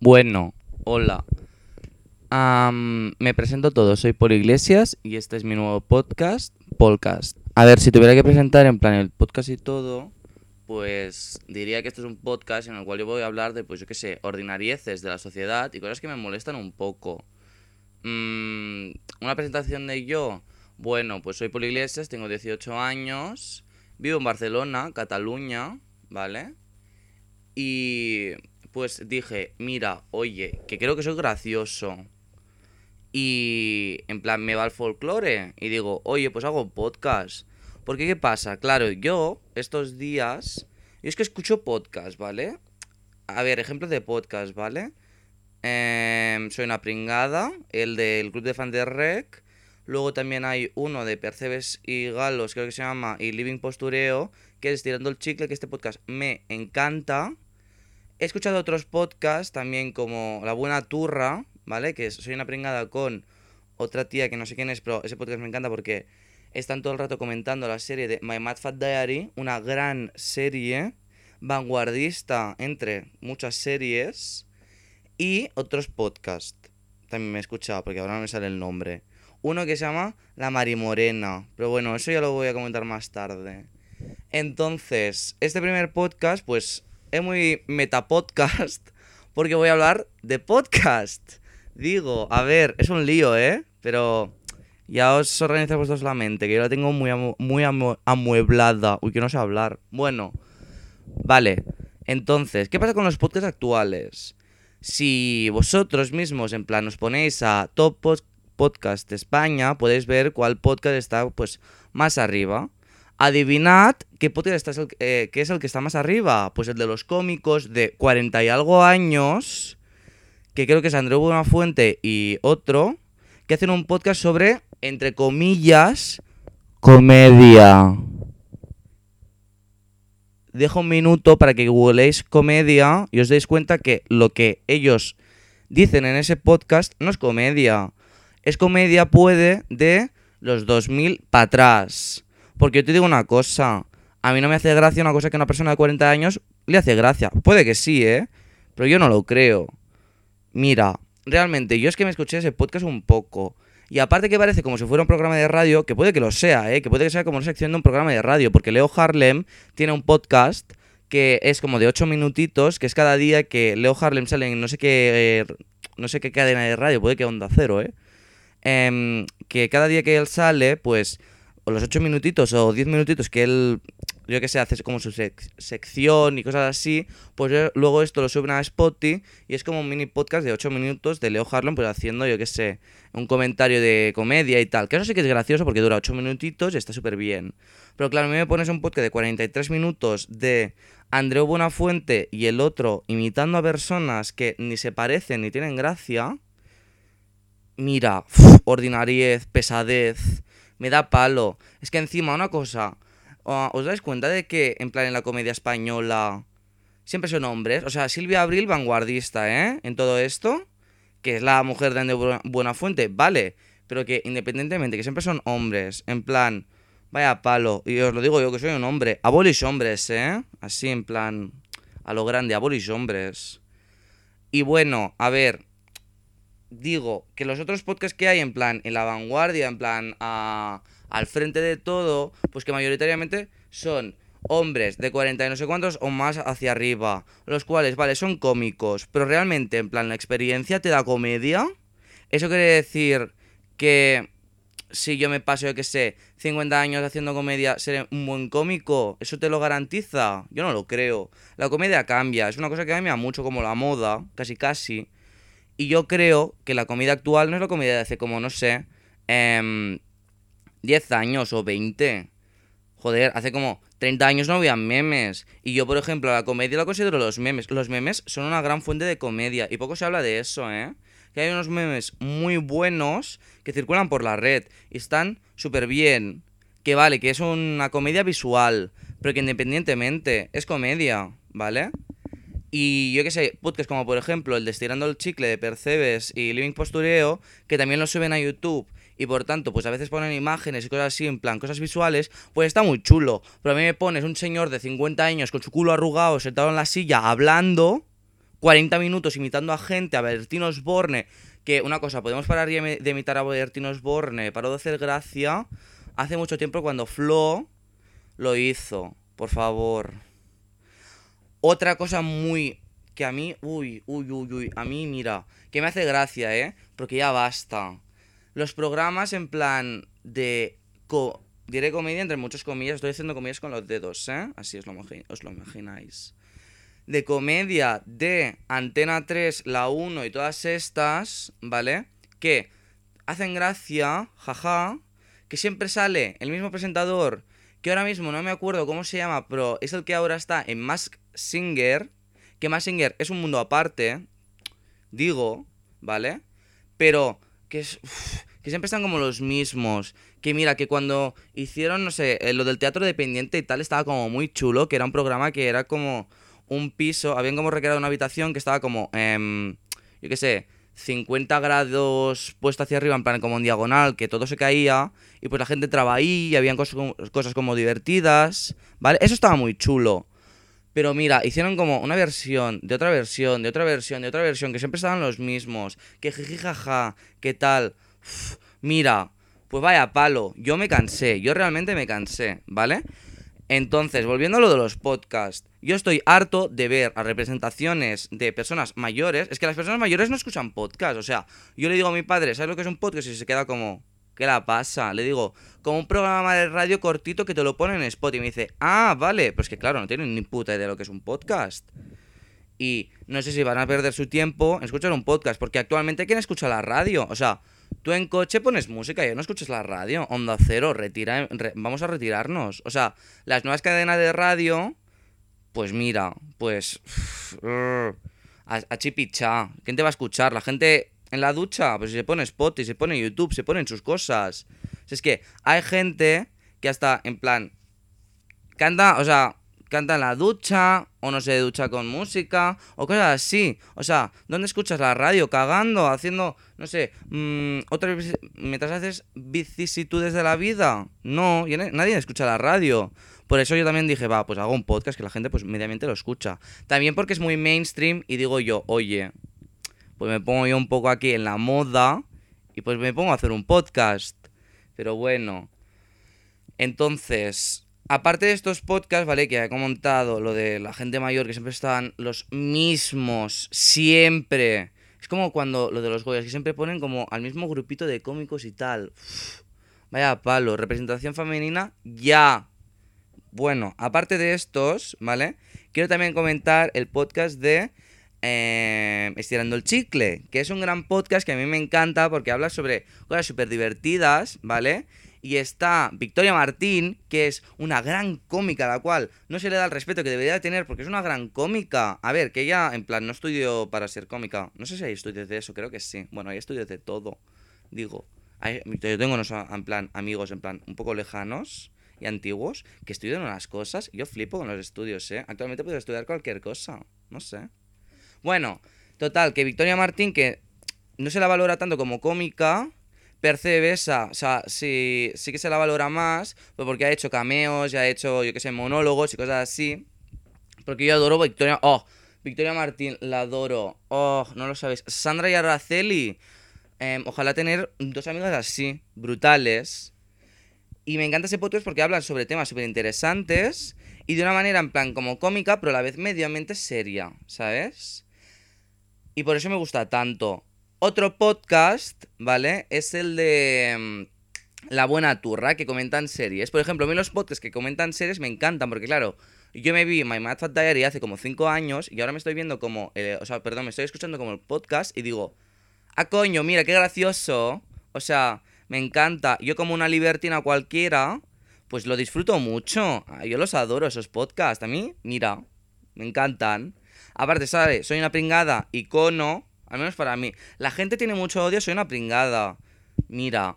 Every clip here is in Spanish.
Bueno, hola. Me presento todo, soy Paul Iglesias y este es mi nuevo podcast, Podcast. A ver, si tuviera que presentar en plan el podcast y todo, pues diría que esto es un podcast en el cual yo voy a hablar de, pues yo qué sé, ordinarieces de la sociedad y cosas que me molestan un poco. Mm, una presentación de yo, bueno, pues soy Paul Iglesias, tengo 18 años, vivo en Barcelona, Cataluña, ¿vale? Y pues dije, mira, oye, que creo que soy gracioso. Y en plan, me va el folclore. Y digo, oye, pues hago podcast. Porque, ¿qué pasa? Claro, yo estos días. Yo es que escucho podcast, ¿vale? A ver, ejemplos de podcast, ¿vale? Em, soy una pringada, el del club de fan de Rec. Luego también hay uno de Percebes y Galos, creo que se llama, y Living Postureo, que es Tirando el Chicle, que este podcast me encanta. He escuchado otros podcasts también como La Buena Turra, ¿vale? Que es Soy una pringada con otra tía que no sé quién es, pero ese podcast me encanta porque están todo el rato comentando la serie de My Mad Fat Diary, una gran serie, vanguardista entre muchas series, y otros podcasts. También me he escuchado porque ahora no me sale el nombre. Uno que se llama La Marimorena, pero bueno, eso ya lo voy a comentar más tarde. Entonces, este primer podcast, pues es muy metapodcast porque voy a hablar de podcast. Digo, a ver, es un lío, ¿eh? Pero ya os organizáis vosotros la mente, que yo la tengo muy, muy amu- amueblada. Uy, que no sé hablar. Bueno, vale. Entonces, ¿qué pasa con los podcasts actuales? Si vosotros mismos, en plan, os ponéis a Top Pod- Podcast España, podéis ver cuál podcast está, pues, más arriba. Adivinad qué podcast es el, eh, qué es el que está más arriba. Pues el de los cómicos de 40 y algo años, que creo que es Andreu Buenafuente y otro, que hacen un podcast sobre, entre comillas, comedia. Dejo un minuto para que googleéis comedia y os deis cuenta que lo que ellos dicen en ese podcast no es comedia. Es comedia, puede, de los 2000 para atrás. Porque yo te digo una cosa. A mí no me hace gracia una cosa que a una persona de 40 años le hace gracia. Puede que sí, ¿eh? Pero yo no lo creo. Mira, realmente, yo es que me escuché ese podcast un poco. Y aparte que parece como si fuera un programa de radio, que puede que lo sea, ¿eh? Que puede que sea como una sección de un programa de radio. Porque Leo Harlem tiene un podcast que es como de 8 minutitos, que es cada día que Leo Harlem sale en no sé qué, eh, no sé qué cadena de radio, puede que Onda Cero, ¿eh? Em, que cada día que él sale, pues, o los 8 minutitos o 10 minutitos que él, yo que sé, hace como su sec- sección y cosas así, pues luego esto lo suben a Spotify y es como un mini podcast de 8 minutos de Leo Harlem, pues haciendo, yo que sé, un comentario de comedia y tal. Que eso sí que es gracioso porque dura 8 minutitos y está súper bien. Pero claro, a mí me pones un podcast de 43 minutos de Andreu Buenafuente y el otro imitando a personas que ni se parecen ni tienen gracia. Mira, ordinariez, pesadez, me da palo. Es que encima una cosa, ¿os dais cuenta de que en plan en la comedia española siempre son hombres? O sea, Silvia Abril vanguardista, ¿eh? En todo esto, que es la mujer de Buena- Buenafuente, vale, pero que independientemente que siempre son hombres, en plan, vaya palo, y os lo digo yo que soy un hombre, abolish hombres, ¿eh? Así en plan, a lo grande, abolish hombres. Y bueno, a ver, digo que los otros podcasts que hay en plan en la vanguardia, en plan a- al frente de todo, pues que mayoritariamente son hombres de 40 y no sé cuántos o más hacia arriba, los cuales, vale, son cómicos, pero realmente en plan la experiencia te da comedia. Eso quiere decir que si yo me paso, yo que sé, 50 años haciendo comedia, seré un buen cómico, ¿eso te lo garantiza? Yo no lo creo. La comedia cambia, es una cosa que cambia mucho como la moda, casi casi. Y yo creo que la comida actual no es la comida de hace como, no sé, em, 10 años o 20. Joder, hace como 30 años no había memes. Y yo, por ejemplo, la comedia la considero los memes. Los memes son una gran fuente de comedia. Y poco se habla de eso, ¿eh? Que hay unos memes muy buenos que circulan por la red. Y están súper bien. Que vale, que es una comedia visual. Pero que independientemente es comedia, ¿vale? Y yo qué sé, podcasts como por ejemplo el de Estirando el Chicle de Percebes y Living Postureo, que también lo suben a YouTube y por tanto, pues a veces ponen imágenes y cosas así, en plan, cosas visuales, pues está muy chulo. Pero a mí me pones un señor de 50 años con su culo arrugado, sentado en la silla, hablando, 40 minutos imitando a gente, a Bertín Osborne, que una cosa, podemos parar de imitar a Bertín Osborne, paró de hacer gracia hace mucho tiempo cuando Flo lo hizo, por favor. Otra cosa muy que a mí, uy, uy, uy, uy, a mí mira, que me hace gracia, ¿eh? Porque ya basta. Los programas en plan de... diré comedia entre muchas comillas, estoy haciendo comillas con los dedos, ¿eh? Así os lo, os lo imagináis. De comedia de Antena 3, La 1 y todas estas, ¿vale? Que hacen gracia, jaja, que siempre sale el mismo presentador, que ahora mismo no me acuerdo cómo se llama, pero es el que ahora está en Mask Singer, que Mask Singer es un mundo aparte, digo, ¿vale? Pero que es... que siempre están como los mismos. Que mira, que cuando hicieron, no sé, eh, lo del teatro dependiente y tal, estaba como muy chulo, que era un programa que era como un piso, habían como recreado una habitación que estaba como, eh, yo qué sé, 50 grados puesto hacia arriba, en plan como en diagonal, que todo se caía, y pues la gente entraba ahí, y habían cosas, cosas como divertidas, ¿vale? Eso estaba muy chulo. Pero mira, hicieron como una versión, de otra versión, de otra versión, de otra versión, que siempre estaban los mismos, que jiji jaja, que tal. mira, pues vaya palo, yo me cansé, yo realmente me cansé, ¿vale? Entonces, volviendo a lo de los podcasts, yo estoy harto de ver a representaciones de personas mayores. Es que las personas mayores no escuchan podcast. O sea, yo le digo a mi padre, ¿sabes lo que es un podcast? Y se queda como, ¿qué la pasa? Le digo, como un programa de radio cortito que te lo pone en Spotify. Y me dice, ah, vale. Pues que claro, no tienen ni puta idea de lo que es un podcast. Y no sé si van a perder su tiempo en escuchar un podcast. Porque actualmente, ¿quién escucha la radio? O sea, Tú en coche pones música y no escuchas la radio. Onda cero, retira, vamos a retirarnos. O sea, las nuevas cadenas de radio, pues mira, pues... a, a chipicha. ¿Quién te va a escuchar? La gente en la ducha, pues se pone Spotify, se pone YouTube, se ponen sus cosas. es que hay gente que hasta en plan canta, o sea, canta en la ducha, o no se ducha con música, o cosas así. O sea, ¿dónde escuchas la radio? Cagando, haciendo, no sé, mmm, otra mientras haces vicisitudes de la vida. No, nadie escucha la radio. Por eso yo también dije, va, pues hago un podcast que la gente pues mediamente lo escucha. También porque es muy mainstream y digo yo, oye, pues me pongo yo un poco aquí en la moda y pues me pongo a hacer un podcast. Pero bueno. Entonces, Aparte de estos podcasts, ¿vale? Que he comentado lo de la gente mayor, que siempre están los mismos, siempre. Es como cuando lo de los Goyas, que siempre ponen como al mismo grupito de cómicos y tal. vaya palo, representación femenina, ya. Bueno, aparte de estos, ¿vale? Quiero también comentar el podcast de eh, Estirando el Chicle, que es un gran podcast que a mí me encanta porque habla sobre cosas súper divertidas, ¿vale? y está Victoria Martín, que es una gran cómica, la cual no se le da el respeto que debería tener porque es una gran cómica. A ver, que ella, en plan, no estudió para ser cómica. No sé si hay estudios de eso, creo que sí. Bueno, hay estudios de todo. Digo, yo tengo unos, en plan, amigos, en plan, un poco lejanos y antiguos que estudian unas cosas. Yo flipo con los estudios, ¿eh? Actualmente puedo estudiar cualquier cosa. No sé. Bueno, total, que Victoria Martín, que no se la valora tanto como cómica, Percebesa, o sea, sí, sí que se la valora más, pues porque ha hecho cameos, ya ha hecho, yo qué sé, monólogos y cosas así. Porque yo adoro Victoria. Oh, Victoria Martín, la adoro. Oh, no lo sabéis. Sandra y Araceli. Em, ojalá tener dos amigas así, brutales. Y me encanta ese podcast porque hablan sobre temas súper interesantes y de una manera en plan como cómica, pero a la vez mediamente seria, ¿sabes? Y por eso me gusta tanto. Otro podcast, ¿vale? Es el de mm, La Buena Turra, que comentan series. Por ejemplo, a mí los podcasts que comentan series me encantan, porque claro, yo me vi My Mad Fat Diary hace como 5 años y ahora me estoy viendo como, o sea, perdón, me estoy escuchando como el podcast y digo, ah, coño, mira, qué gracioso. O sea, me encanta. Yo como una libertina cualquiera, pues lo disfruto mucho. Ah, yo los adoro, esos podcasts. A mí, mira, me encantan. Aparte, ¿sabes? Soy una pringada icono al menos para mí. La gente tiene mucho odio, soy una pringada. Mira,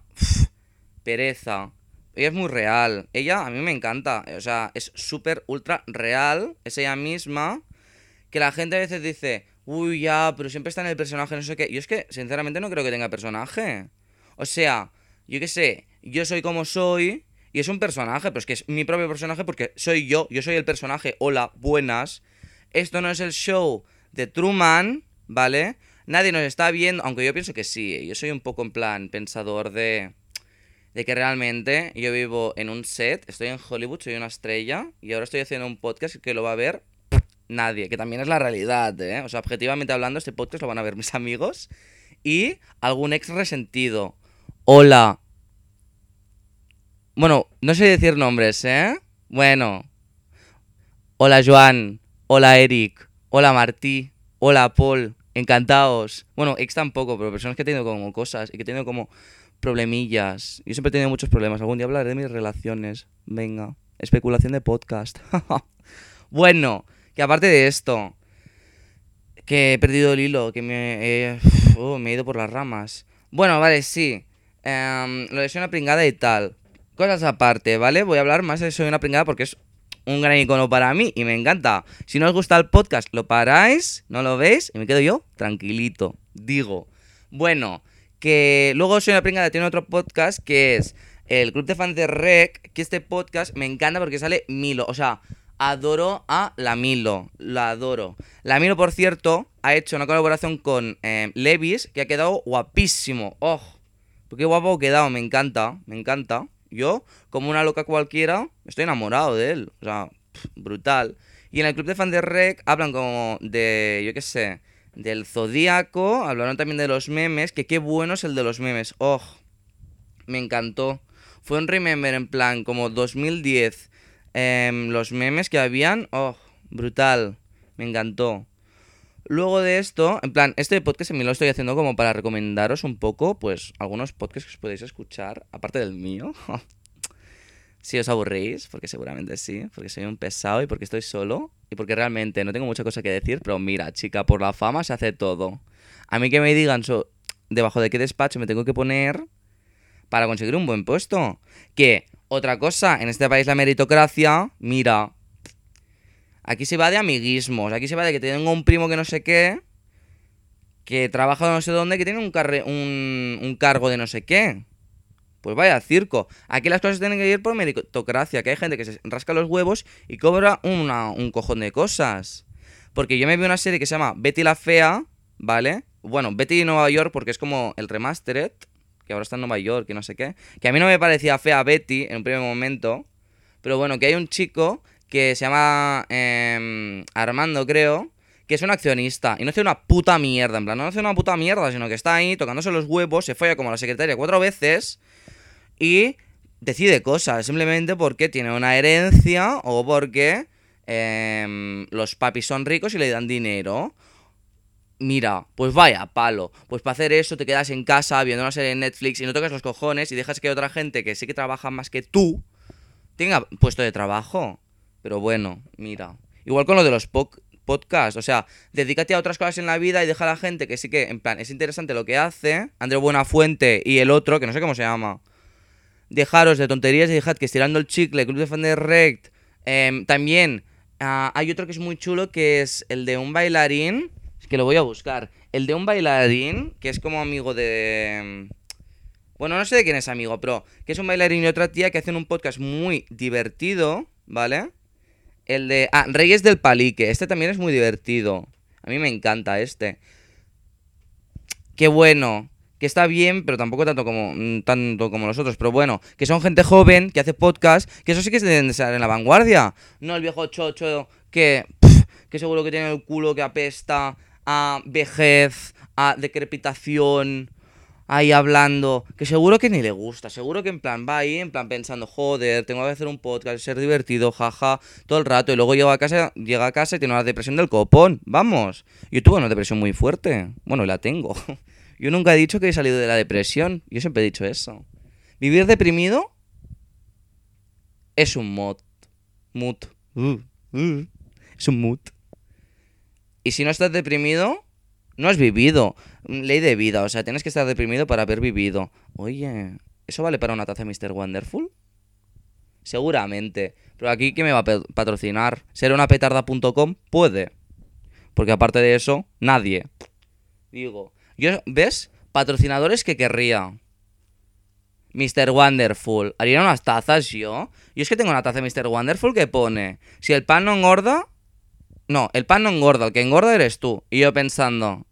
pereza. Ella es muy real. Ella a mí me encanta. O sea, es súper ultra real. Es ella misma. Que la gente a veces dice, uy, ya, pero siempre está en el personaje, no sé qué. Yo es que, sinceramente, no creo que tenga personaje. O sea, yo qué sé, yo soy como soy. Y es un personaje, pero es que es mi propio personaje porque soy yo. Yo soy el personaje. Hola, buenas. Esto no es el show de Truman, ¿vale? Nadie nos está viendo, aunque yo pienso que sí, yo soy un poco en plan pensador de de que realmente yo vivo en un set, estoy en Hollywood, soy una estrella y ahora estoy haciendo un podcast que lo va a ver nadie, que también es la realidad, ¿eh? O sea, objetivamente hablando, este podcast lo van a ver mis amigos y algún ex resentido. Hola. Bueno, no sé decir nombres, ¿eh? Bueno. Hola Joan, hola Eric, hola Martí, hola Paul, encantados. Bueno, ex tampoco, pero personas que he tenido como cosas y que he tenido como problemillas. Yo siempre he tenido muchos problemas. Algún día hablaré de mis relaciones. Venga. Especulación de podcast. bueno, que aparte de esto, que he perdido el hilo, que me, oh, me he ido por las ramas. Bueno, vale, sí. Em, lo de una pringada y tal. Cosas aparte, ¿vale? Voy a hablar más de soy una pringada porque es un gran icono para mí y me encanta. Si no os gusta el podcast, lo paráis, no lo veis y me quedo yo tranquilito. Digo, bueno, que luego soy una pringada, tiene otro podcast que es el Club de Fans de Rec, que este podcast me encanta porque sale Milo, o sea, adoro a la Milo, adoro. La Milo, por cierto, ha hecho una colaboración con eh, Levis que ha quedado guapísimo. ¡Oh! Qué guapo ha quedado, me encanta, me encanta. Yo, como una loca cualquiera, estoy enamorado de él. O sea, brutal. Y en el club de fans de Rec hablan como de, yo qué sé, del Zodíaco, hablaron también de los memes, que qué bueno es el de los memes. ¡Oh! Me encantó. Fue un remember en plan como 2010. Em, los memes que habían, ¡oh! Brutal. Me encantó. Luego de esto, en plan, este podcast me lo estoy haciendo como para recomendaros un poco, pues, algunos podcasts que os podéis escuchar, aparte del mío. si os aburrís, porque seguramente sí, porque soy un pesado y porque estoy solo y porque realmente no tengo mucha cosa que decir, pero mira, chica, por la fama se hace todo. A mí que me digan debajo de qué despacho me tengo que poner para conseguir un buen puesto. Que, otra cosa, en este país la meritocracia, mira, aquí se va de amiguismos, aquí se va de que tengo un primo que no sé qué, que trabaja no sé dónde, que tiene un, un, un cargo de no sé qué. Pues vaya circo. Aquí las cosas tienen que ir por meritocracia, que hay gente que se rasca los huevos y cobra un cojón de cosas. Porque yo me vi una serie que se llama Betty la Fea, ¿vale? Bueno, Betty Nueva York porque es como el remastered, que ahora está en Nueva York y no sé qué. Que a mí no me parecía fea Betty en un primer momento. Pero bueno, que hay un chico que se llama em, Armando, creo, que es un accionista y no hace una puta mierda. En plan, no hace una puta mierda, sino que está ahí tocándose los huevos, se folla como la secretaria cuatro veces y decide cosas simplemente porque tiene una herencia o porque em, los papis son ricos y le dan dinero. Mira, pues vaya palo. Pues para hacer eso te quedas en casa viendo una serie en Netflix y no tocas los cojones y dejas que otra gente que sí que trabaja más que tú tenga puesto de trabajo. Pero bueno, mira. Igual con lo de los podcasts. O sea, dedícate a otras cosas en la vida y deja a la gente que sí que, en plan, es interesante lo que hace. André Buenafuente y el otro, que no sé cómo se llama dejaros de tonterías y dejad que estirando el chicle, Club de Fan Rect. Em, también ah, hay otro que es muy chulo que es el de un bailarín. Es que lo voy a buscar. El de un bailarín que es como amigo de. Em, bueno, no sé de quién es amigo, pero que es un bailarín y otra tía que hacen un podcast muy divertido, ¿vale? El de. Ah, Reyes del Palique. Este también es muy divertido. A mí me encanta este. Qué bueno que está bien, pero tampoco tanto como, mm, tanto como los otros. Pero bueno, que son gente joven, que hace podcast, que eso sí que se deben de estar en la vanguardia. No el viejo chocho que, que seguro que tiene el culo que apesta a vejez, a decrepitación, ahí hablando, que seguro que ni le gusta, seguro que en plan va ahí, en plan pensando, joder, tengo que hacer un podcast, ser divertido, jaja, todo el rato, y luego llega a casa, llega a casa y tiene una depresión del copón, vamos. Yo tuve una depresión muy fuerte, bueno, la tengo. Yo nunca he dicho que he salido de la depresión. Yo siempre he dicho eso. Vivir deprimido es un mod. Mood. Uh, uh. es un mood. Y si no estás deprimido, no has vivido. Ley de vida. O sea, tienes que estar deprimido para haber vivido. Oye, ¿eso vale para una taza Mr. Wonderful? Seguramente. Pero aquí, ¿qué me va a patrocinar? ¿Ser una petarda.com? Puede. Porque aparte de eso, nadie. Digo, yo, ¿ves? Patrocinadores que querría. Mr. Wonderful. ¿Haría unas tazas yo? Yo es que tengo una taza de Mr. Wonderful que pone: Si el pan no engorda, No, el pan no engorda, el que engorda eres tú. Y yo pensando,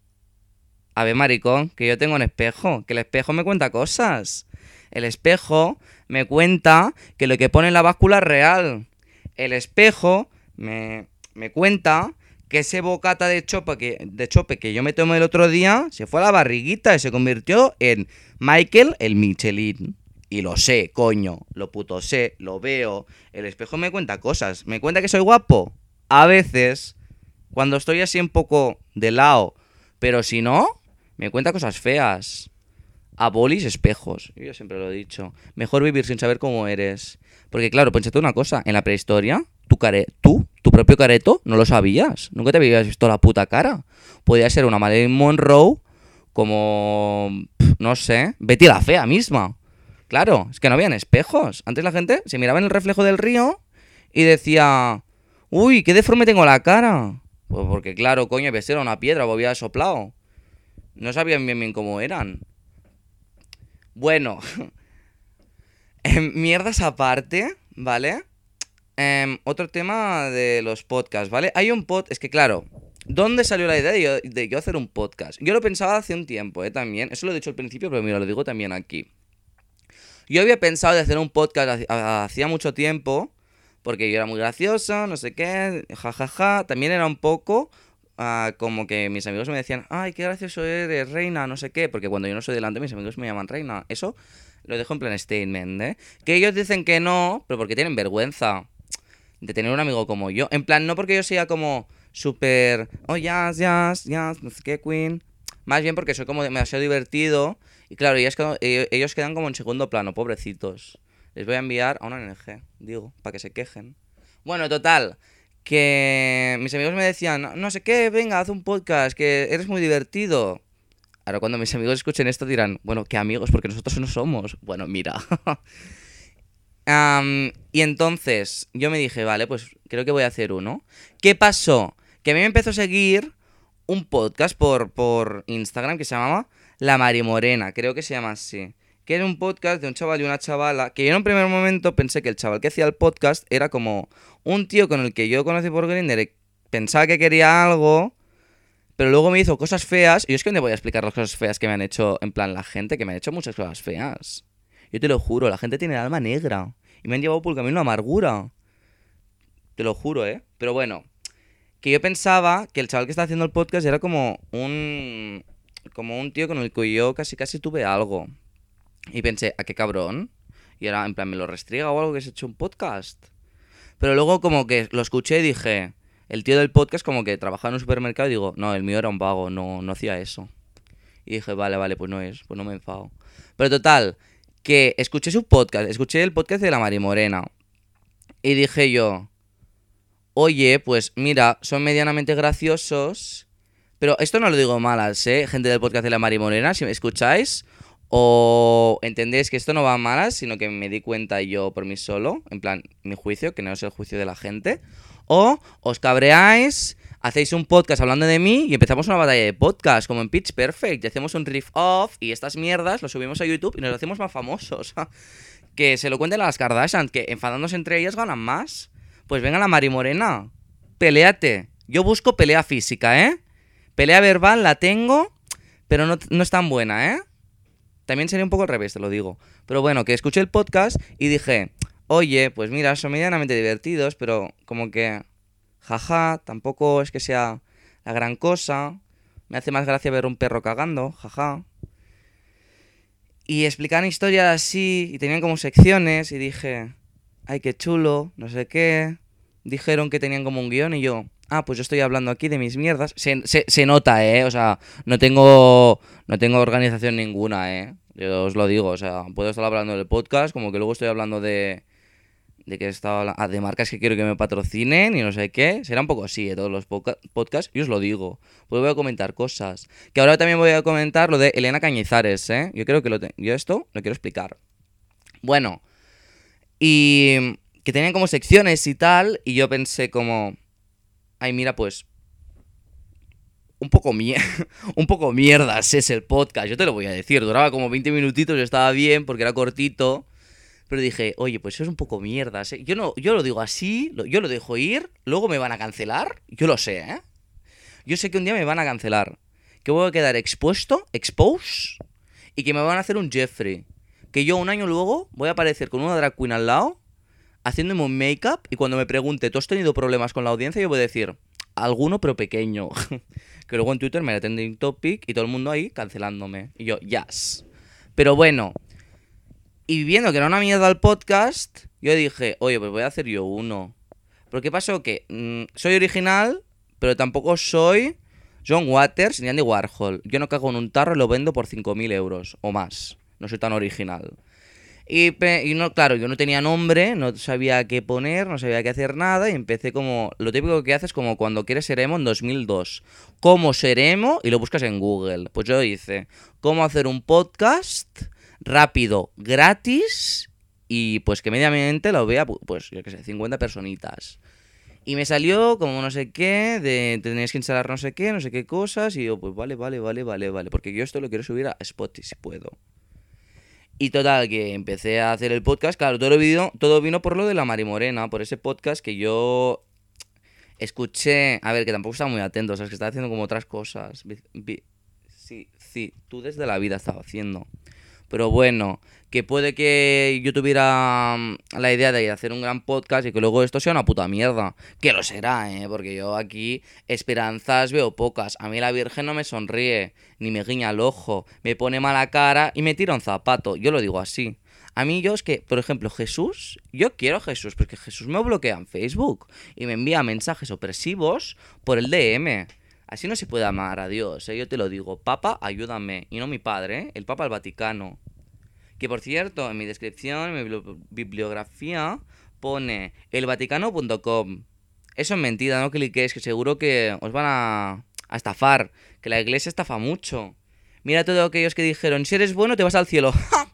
a ver, maricón, que yo tengo un espejo, que el espejo me cuenta cosas. El espejo me cuenta que lo que pone en la báscula es real. El espejo me, me cuenta que ese bocata de chope, que, de chope que yo me tomé el otro día se fue a la barriguita y se convirtió en Michael el Michelin. Y lo sé, coño, lo puto sé, lo veo. El espejo me cuenta cosas. Me cuenta que soy guapo. A veces, cuando estoy así un poco de lado. Pero si no, me cuenta cosas feas. A espejos. Yo siempre lo he dicho. Mejor vivir sin saber cómo eres. Porque claro, pensate una cosa. En la prehistoria, tu care tú, tu propio careto, no lo sabías. Nunca te habías visto la puta cara. Podía ser una Marilyn Monroe como... No sé. Betty la fea misma. Claro, es que no habían espejos. Antes la gente se miraba en el reflejo del río y decía... Uy, qué deforme tengo la cara. Pues porque claro, coño, ves, era una piedra o había soplado. No sabían bien bien cómo eran. Bueno, em, mierdas aparte, ¿vale? Em, otro tema de los podcasts, ¿vale? Hay un pod... Es que claro, ¿dónde salió la idea de yo, hacer un podcast? Yo lo pensaba hace un tiempo, ¿eh? También. Eso lo he dicho al principio, pero mira, lo digo también aquí. Yo había pensado de hacer un podcast hacía mucho tiempo, porque yo era muy gracioso, no sé qué, jajaja. También era un poco Ah, como que mis amigos me decían, ay, qué gracioso eres, reina, no sé qué, porque cuando yo no soy delante mis amigos me llaman reina. Eso lo dejo en plan statement, ¿eh? Que ellos dicen que no, pero porque tienen vergüenza de tener un amigo como yo. En plan, no porque yo sea como súper, oh, yes, yes, yes, no sé qué, queen. Más bien porque soy como demasiado divertido. Y claro, ellos, ellos quedan como en segundo plano, pobrecitos. Les voy a enviar a una NG, digo, para que se quejen. Bueno, total, que mis amigos me decían, no sé qué, venga, haz un podcast, que eres muy divertido. Ahora cuando mis amigos escuchen esto dirán, bueno, ¿qué amigos? Porque nosotros no somos. Bueno, mira. y entonces yo me dije, vale, pues creo que voy a hacer uno. ¿Qué pasó? Que a mí me empezó a seguir un podcast por, por Instagram que se llamaba La Mari Morena, creo que se llama así que era un podcast de un chaval y una chavala, que yo en un primer momento pensé que el chaval que hacía el podcast era como un tío con el que yo conocí por Grindr, pensaba que quería algo, pero luego me hizo cosas feas, y yo es que no voy a explicar las cosas feas que me han hecho, en plan, la gente, que me ha hecho muchas cosas feas. Yo te lo juro, la gente tiene el alma negra, y me han llevado por el camino amargura. Te lo juro, ¿eh? Pero bueno, que yo pensaba que el chaval que está haciendo el podcast era como un... Como un tío con el que yo casi casi tuve algo. Y pensé, ¿a qué cabrón? Y era en plan, ¿me lo restriega o algo que se hecho un podcast? Pero luego como que lo escuché y dije, el tío del podcast como que trabajaba en un supermercado y digo, no, el mío era un vago, no, no hacía eso. Y dije, vale, vale, pues no es, pues no me enfado. Pero total, que escuché su podcast, escuché el podcast de la Mari Morena. Y dije yo, oye, pues mira, son medianamente graciosos. Pero esto no lo digo malas, ¿eh? Gente del podcast de la Mari Morena, si me escucháis, o entendéis que esto no va a malas, sino que me di cuenta yo por mí solo, en plan, mi juicio, que no es el juicio de la gente. O os cabreáis, hacéis un podcast hablando de mí y empezamos una batalla de podcast, como en Pitch Perfect, y hacemos un riff off y estas mierdas lo subimos a YouTube y nos hacemos más famosos. que se lo cuenten a las Kardashian, que enfadándose entre ellas ganan más. Pues venga la Mari Morena, peleate. Yo busco pelea física, ¿eh? Pelea verbal la tengo, pero no, no es tan buena, ¿eh? También sería un poco al revés, te lo digo. Pero bueno, que escuché el podcast y dije, oye, pues mira, son medianamente divertidos, pero como que, jaja, tampoco es que sea la gran cosa. Me hace más gracia ver un perro cagando, jaja. Y explicaban historias así y tenían como secciones y dije, ay, qué chulo, no sé qué. Dijeron que tenían como un guion y yo, ah, pues yo estoy hablando aquí de mis mierdas. Se, se, nota, ¿eh? O sea, no tengo, no tengo organización ninguna, ¿eh? Yo os lo digo, o sea, puedo estar hablando del podcast, como que luego estoy hablando de, de que he estado ah, de marcas que quiero que me patrocinen y no sé qué. Será un poco así, ¿eh? Todos los podcasts, yo os lo digo. Pues voy a comentar cosas. Que ahora también voy a comentar lo de Elena Cañizares, ¿eh? Yo creo que lo yo esto lo quiero explicar. Bueno, y que tenían como secciones y tal, y yo pensé como ay, mira, pues un poco, un poco mierdas es el podcast, yo te lo voy a decir. Duraba como 20 minutitos, estaba bien porque era cortito. Pero dije, oye, pues es un poco mierda. ¿eh? Yo, no, yo lo digo así, yo lo dejo ir, luego me van a cancelar. Yo lo sé, ¿eh? Yo sé que un día me van a cancelar. Que voy a quedar expuesto, expose, y que me van a hacer un Jeffrey. Que yo un año luego voy a aparecer con una drag queen al lado, haciéndome un make-up, y cuando me pregunte, ¿tú has tenido problemas con la audiencia? Yo voy a decir, alguno pero pequeño. que luego en Twitter me da trending topic y todo el mundo ahí cancelándome. Y yo, yes. Pero bueno, y viendo que era una mierda el podcast, yo dije, oye, pues voy a hacer yo uno. Pero ¿qué pasó? Que mm, soy original, pero tampoco soy John Waters ni Andy Warhol. Yo no cago en un tarro y lo vendo por 5.000 euros o más. No soy tan original. Y, no, claro, yo no tenía nombre, no sabía qué poner, no sabía qué hacer nada y empecé como... Lo típico que haces como cuando quieres ser emo en 2002. ¿Cómo ser emo? Y lo buscas en Google. Pues yo hice, ¿cómo hacer un podcast? rápido, gratis y pues que mediamente lo vea, pues yo qué sé, 50 personitas. Y me salió como no sé qué, de tenéis que instalar no sé qué, no sé qué cosas. Y yo, pues vale, vale, vale, vale, vale. Porque yo esto lo quiero subir a Spotify si puedo. Y total, que empecé a hacer el podcast. Claro, todo, vino, todo vino por lo de la Mari Morena, por ese podcast que yo escuché. A ver, que tampoco estaba muy atento, o sea, es que estaba haciendo como otras cosas. Sí, sí, tú desde la vida estaba haciendo. Pero bueno, que puede que yo tuviera mm, la idea de hacer un gran podcast y que luego esto sea una puta mierda. Que lo será, ¿eh? Porque yo aquí esperanzas veo pocas. A mí la Virgen no me sonríe, ni me guiña el ojo, me pone mala cara y me tira un zapato. Yo lo digo así. A mí yo es que, por ejemplo, Jesús, yo quiero a Jesús, porque Jesús me bloquea en Facebook y me envía mensajes opresivos por el DM. Así no se puede amar a Dios, ¿eh? yo te lo digo. Papa, ayúdame. Y no mi padre, ¿eh? el Papa al Vaticano. Que por cierto, en mi descripción, en mi bibliografía, pone elvaticano.com. Eso es mentira, no cliquéis, que seguro que os van a, a estafar. Que la iglesia estafa mucho. Mira todos aquellos que dijeron, si eres bueno te vas al cielo.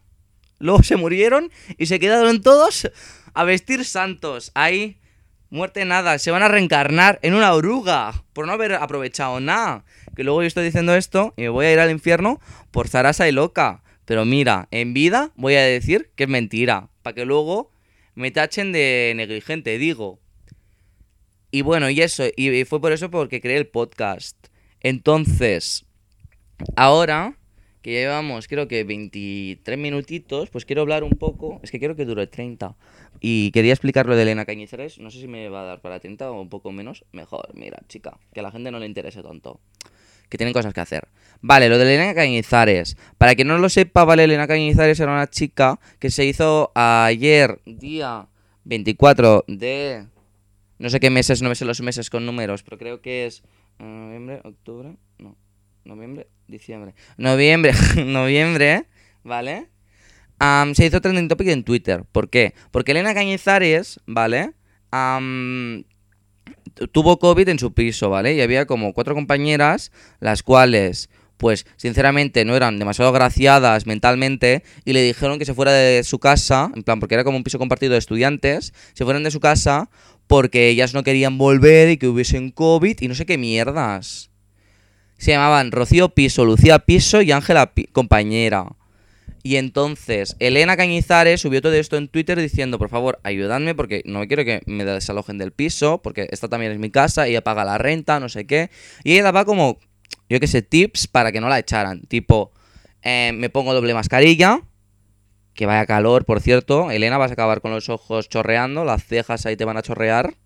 Luego se murieron y se quedaron todos a vestir santos. Ahí Muerte nada, se van a reencarnar en una oruga por no haber aprovechado nada. Que luego yo estoy diciendo esto y me voy a ir al infierno por zarasa y loca. Pero mira, en vida voy a decir que es mentira, para que luego me tachen de negligente, digo. Y bueno, y eso, y fue por eso porque creé el podcast. Entonces, ahora que llevamos creo que 23 minutitos, pues quiero hablar un poco, es que quiero que dure 30. Y quería explicar lo de Elena Cañizares, no sé si me va a dar para 30 o un poco menos, mejor, mira, chica, que a la gente no le interese tanto. Que tienen cosas que hacer. Vale, lo de Elena Cañizares. Para que no lo sepa, vale, Elena Cañizares era una chica que se hizo ayer, día 24 de... No sé qué meses, no me sé los meses con números, pero creo que es eh, noviembre, octubre, no, noviembre, diciembre. Noviembre, noviembre, ¿vale? Se hizo trending topic en Twitter. ¿Por qué? Porque Elena Cañizares, ¿vale? tuvo COVID en su piso, ¿vale? Y había como cuatro compañeras, las cuales, pues, sinceramente, no eran demasiado graciadas mentalmente, y le dijeron que se fuera de su casa, en plan, porque era como un piso compartido de estudiantes, se fueran de su casa porque ellas no querían volver y que hubiesen COVID y no sé qué mierdas se llamaban Rocío Piso, Lucía Piso y Ángela Compañera. Y entonces Elena Cañizares subió todo esto en Twitter diciendo, por favor, ayudadme porque no quiero que me desalojen del piso, porque esta también es mi casa, ella paga la renta, no sé qué. Y ella daba como, yo qué sé, tips para que no la echaran. Tipo, eh, me pongo doble mascarilla, que vaya calor, por cierto. Elena, vas a acabar con los ojos chorreando, las cejas ahí te van a chorrear.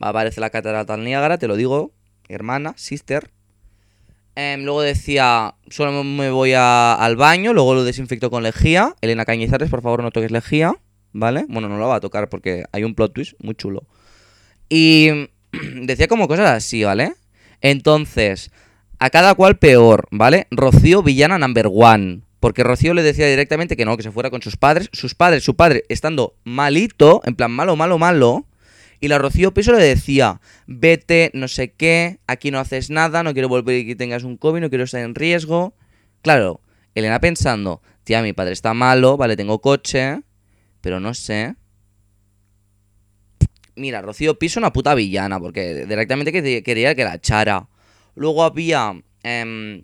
Va a aparecer la catarata Niágara, te lo digo, hermana, sister. Em, luego decía, solo me voy al baño, luego lo desinfecto con lejía. Elena Cañizares, por favor, no toques lejía, ¿vale? Bueno, no lo va a tocar porque hay un plot twist muy chulo. Y decía como cosas así, ¿vale? Entonces, a cada cual peor, ¿vale? Rocío villana number one. Porque Rocío le decía directamente que no, que se fuera con sus padres. Sus padres, su padre estando malito, en plan malo, malo, malo. Y la Rocío Piso le decía, vete, no sé qué, aquí no haces nada, no quiero volver y que tengas un COVID, no quiero estar en riesgo. Claro, Elena pensando, tía, mi padre está malo, vale, tengo coche, pero no sé. Mira, Rocío Piso una puta villana, porque directamente quería que la echara. Luego había em,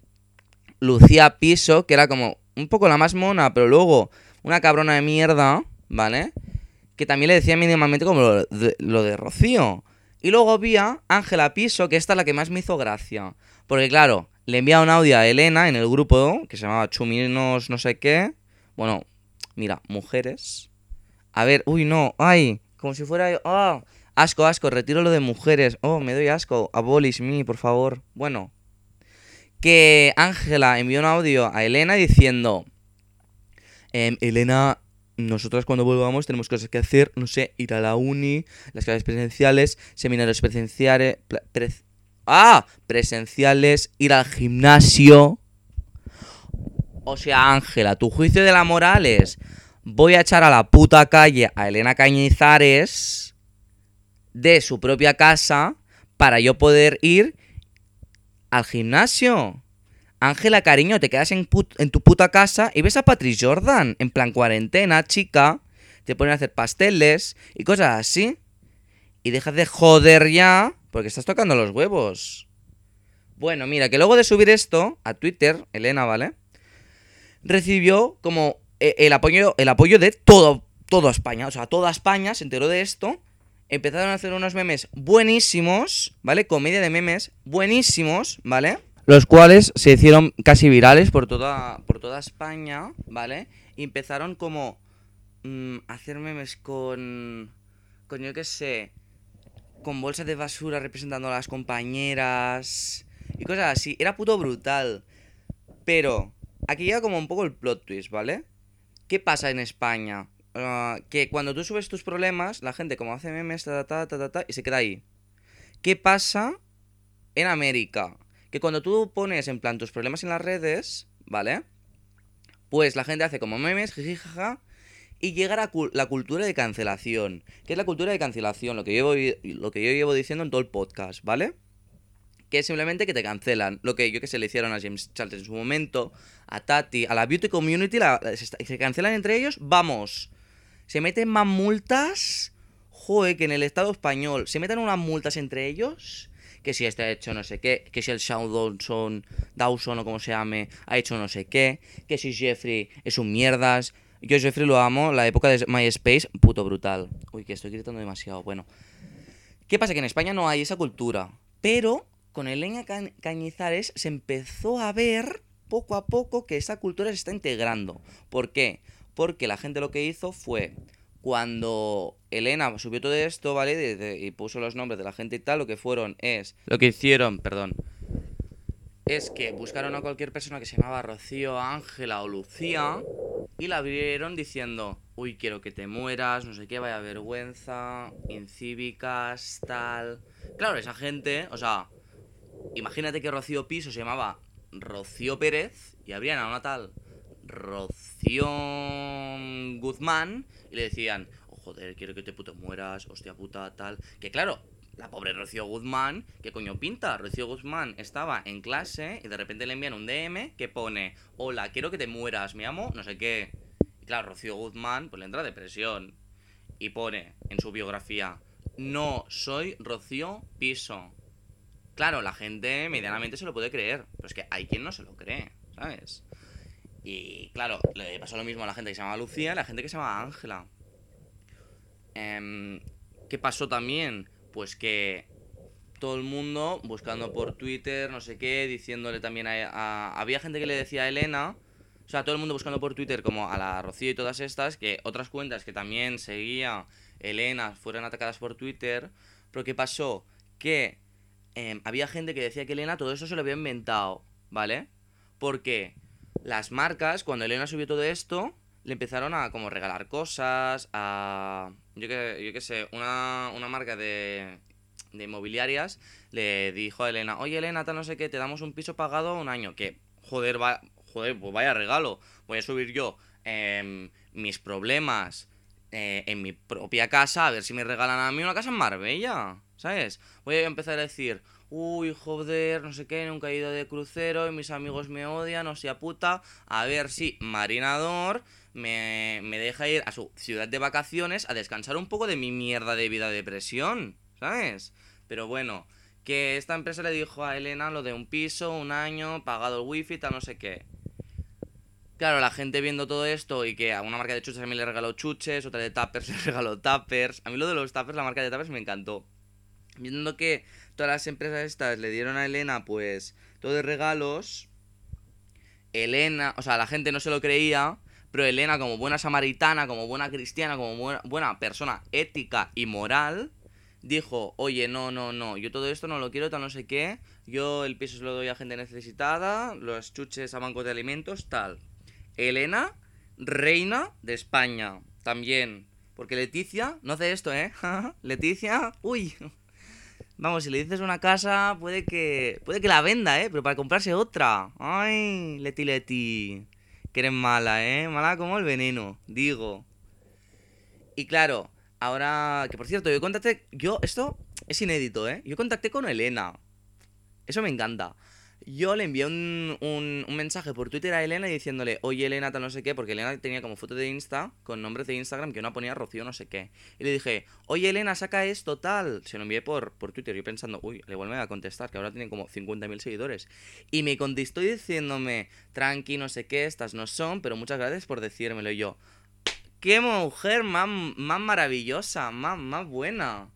Lucía Piso, que era como un poco la más mona, pero luego una cabrona de mierda, ¿vale? Que también le decía mínimamente como lo de, Rocío. Y luego había Ángela Piso, que esta es la que más me hizo gracia. Porque claro, le envía un audio a Elena en el grupo, que se llamaba Chuminos no sé qué. Bueno, mira, mujeres. A ver, uy, no, ay, como si fuera... ¡Ah! Asco, asco, retiro lo de mujeres. Oh, me doy asco. Abolish me, por favor. Bueno. Que Ángela envió un audio a Elena diciendo... Em, Elena, nosotros cuando volvamos tenemos cosas que hacer. No sé, ir a la uni, las clases presenciales, seminarios presenciales... ¡Ah! Presenciales, ir al gimnasio. O sea, Ángela, tu juicio de la moral es... Voy a echar a la puta calle a Elena Cañizares de su propia casa para yo poder ir al gimnasio. Ángela, cariño, te quedas en, tu puta casa y ves a Patrice Jordan, en plan cuarentena, chica. Te ponen a hacer pasteles y cosas así. Y dejas de joder ya, porque estás tocando los huevos. Bueno, mira, que luego de subir esto a Twitter, Elena, ¿vale? Recibió como eh, el apoyo, el apoyo de todo, toda España. O sea, toda España se enteró de esto empezaron a hacer unos memes buenísimos, ¿vale? Comedia de memes buenísimos, ¿vale? Los cuales se hicieron casi virales por toda, por toda España, ¿vale? Y empezaron como mm, hacer memes con, con, yo qué sé, con bolsas de basura representando a las compañeras y cosas así. Era puto brutal. Pero aquí llega como un poco el plot twist, ¿vale? ¿Qué pasa en España? Ah, que cuando tú subes tus problemas, la gente como hace memes, ta, ta, ta, ta, y se queda ahí. ¿Qué pasa en América? Que cuando tú pones en plan tus problemas en las redes, ¿vale? Pues la gente hace como memes, jijijaja, y llega la, la cultura de cancelación. ¿Qué es la cultura de cancelación? Lo que, yo llevo, lo que yo llevo diciendo en todo el podcast, ¿vale? Que es simplemente que te cancelan. Lo que yo que sé le hicieron a James Charles en su momento, a Tati, a la beauty community, se cancelan entre ellos, vamos se meten más multas, joder, que en el Estado español. Se meten unas multas entre ellos, que si este ha hecho no sé qué, que si el Shawn Dawson, o como se llame, ha hecho no sé qué, que si Jeffrey es un mierdas. Yo Jeffrey lo amo, la época de MySpace, puto brutal. Uy, que estoy gritando demasiado, bueno. ¿Qué pasa? Que en España no hay esa cultura, pero con el Leña Cañizares se empezó a ver poco a poco que esa cultura se está integrando. ¿Por qué? porque la gente lo que hizo fue cuando Elena subió todo esto, ¿vale? y puso los nombres de la gente y tal, lo que fueron es. Lo que hicieron, perdón. Es que buscaron a cualquier persona que se llamaba Rocío, Ángela o Lucía y la abrieron diciendo: Uy, quiero que te mueras, no sé qué, vaya vergüenza, incívicas, tal. Claro, esa gente, o sea, imagínate que Rocío Piso se llamaba Rocío Pérez y habrían a una tal Rocío Guzmán y le decían, oh, joder, quiero que te puto mueras, hostia puta, tal. Que claro, la pobre Rocío Guzmán, ¿qué coño pinta? Rocío Guzmán estaba en clase y de repente le envían un DM que pone, hola, quiero que te mueras, me amo, no sé qué. Y claro, Rocío Guzmán pues le entra depresión y pone en su biografía, no soy Rocío Piso. Claro, la gente medianamente se lo puede creer, pero es que hay quien no se lo cree, ¿sabes? Y claro, le pasó lo mismo a la gente que se llamaba Lucía y a la gente que se llamaba Ángela. Em, ¿Qué pasó también? Pues que todo el mundo buscando por Twitter, no sé qué, diciéndole también a, Había gente que le decía a Elena, o sea, todo el mundo buscando por Twitter como a la Rocío y todas estas, que otras cuentas que también seguía Elena fueran atacadas por Twitter. Pero ¿qué pasó? Que em, había gente que decía que Elena todo eso se lo había inventado, ¿vale? Porque las marcas, cuando Elena subió todo esto, le empezaron a como regalar cosas, a... Yo que, yo qué sé, una, una marca de, de inmobiliarias le dijo a Elena, oye Elena, no sé qué, te damos un piso pagado un año, que joder, va, joder, pues vaya regalo, voy a subir yo em, mis problemas eh, en mi propia casa, a ver si me regalan a mí una casa en Marbella, ¿sabes? Voy a empezar a decir, uy, joder, no sé qué, nunca he ido de crucero y mis amigos me odian, o sea puta, a ver si Marinador me, me deja ir a su ciudad de vacaciones a descansar un poco de mi mierda de vida de depresión, ¿sabes? Pero bueno, que esta empresa le dijo a Elena lo de un piso, un año, pagado el wifi, tal, no sé qué. Claro, la gente viendo todo esto y que a una marca de chuches a mí le regaló chuches, otra de tuppers le regaló tuppers. A mí lo de los tuppers, la marca de tuppers me encantó. Viendo que todas las empresas estas le dieron a Elena, pues, todo de regalos. Elena, o sea, la gente no se lo creía, pero Elena, como buena samaritana, como buena cristiana, como buena, persona ética y moral, dijo, oye, no, no, no, yo todo esto no lo quiero, tal no sé qué, yo el piso se lo doy a gente necesitada, los chuches a bancos de alimentos, tal. Elena, reina de España, también. Porque Leticia no hace esto, ¿eh? Leticia, uy. Vamos, si le dices una casa, puede que puede que la venda, ¿eh? Pero para comprarse otra. Ay, Leti Leti. Que eres mala, ¿eh? Mala como el veneno, digo. Y claro, ahora... Que por cierto, yo contacté... Yo, esto es inédito, ¿eh? Yo contacté con Elena. Eso me encanta yo le envié un, un, mensaje por Twitter a Elena diciéndole, oye Elena, tal no sé qué, porque Elena tenía como foto de Insta con nombres de Instagram que una ponía Rocío no sé qué. Y le dije, oye Elena, saca esto, tal. Se lo envié por, por Twitter, yo pensando, uy, al igual me a contestar, que ahora tiene como 50.000 seguidores. Y me contestó diciéndome, tranqui, no sé qué, estas no son, pero muchas gracias por decírmelo. Y yo, qué mujer más, más maravillosa, más, más buena.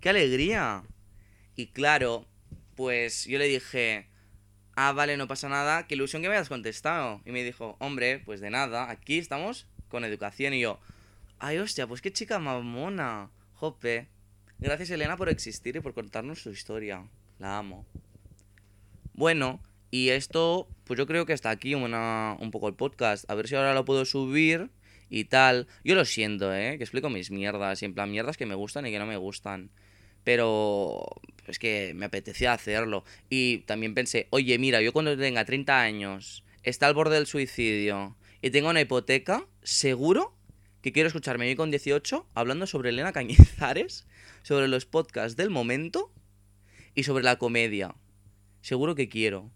Qué alegría. Y claro, pues yo le dije ah, vale, no pasa nada, qué ilusión que me hayas contestado. Y me dijo, hombre, pues de nada, aquí estamos con educación. Y yo, ay, hostia, pues qué chica más mona. Jope. Gracias, Elena, por existir y por contarnos su historia. La amo. Bueno, y esto, pues yo creo que hasta aquí una, un poco el podcast. A ver si ahora lo puedo subir y tal. Yo lo siento, ¿eh? Que explico mis mierdas. Y en plan, mierdas que me gustan y que no me gustan. Pero es que me apetecía hacerlo. Y también pensé, oye, mira, yo cuando tenga 30 años, está al borde del suicidio y tengo una hipoteca, seguro que quiero escucharme hoy con 18 hablando sobre Elena Cañizares, sobre los podcasts del momento y sobre la comedia. Seguro que quiero.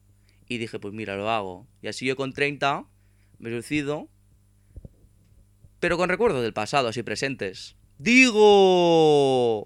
Y dije, pues mira, lo hago. Y así yo con 30 me suicido, pero con recuerdos del pasado, así presentes. ¡Digo!